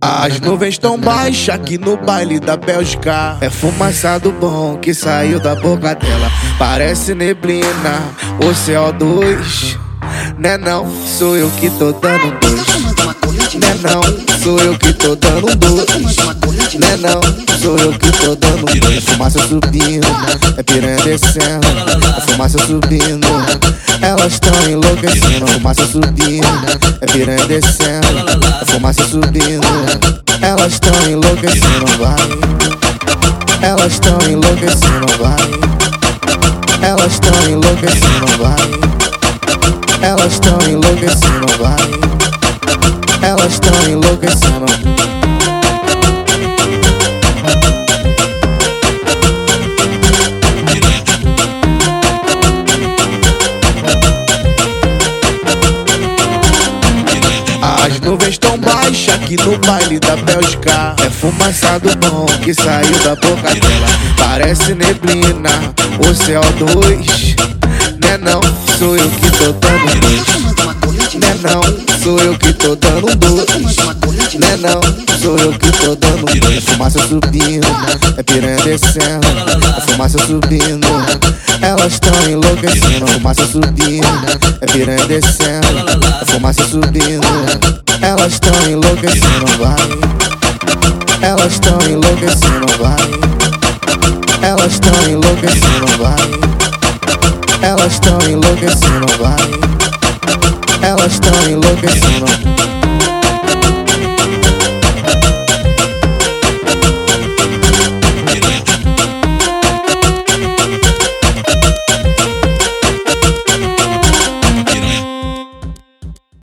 As nuvens tão baixas aqui no baile da Bélgica. É fumaçado bom que saiu da boca dela. Parece neblina, o CO2. Né não, sou eu que tô dando dois. Né não, sou eu que tô dando dois. Né não, sou eu que tô dando dois. É fumaça subindo, é piranha descendo. É fumaça subindo, elas tão enlouquecendo. É fumaça subindo, é piranha descendo. É fumaça subindo, elas tão enlouquecendo, vai. Elas tão enlouquecendo, vai. Elas tão enlouquecendo, vai. Elas tão enlouquecendo, vai. Elas tão enlouquecendo. As nuvens tão baixas aqui no baile da Bélgica. É fumaçado bom que saiu da boca dela. Parece neblina, o CO2. Né não, sou eu que tô dando dois. Né não, sou eu que tô dando dois. Né não, sou eu que tô dando. É fumaça subindo, é piranha descendo. É fumaça subindo, elas tão enlouquecendo. É fumaça subindo, é piranha descendo. É fumaça subindo, elas tão enlouquecendo, vai. Elas tão enlouquecendo, vai. Elas tão enlouquecendo, vai. Elas tão enlouquecendo, vai. Elas tão enlouquecendo.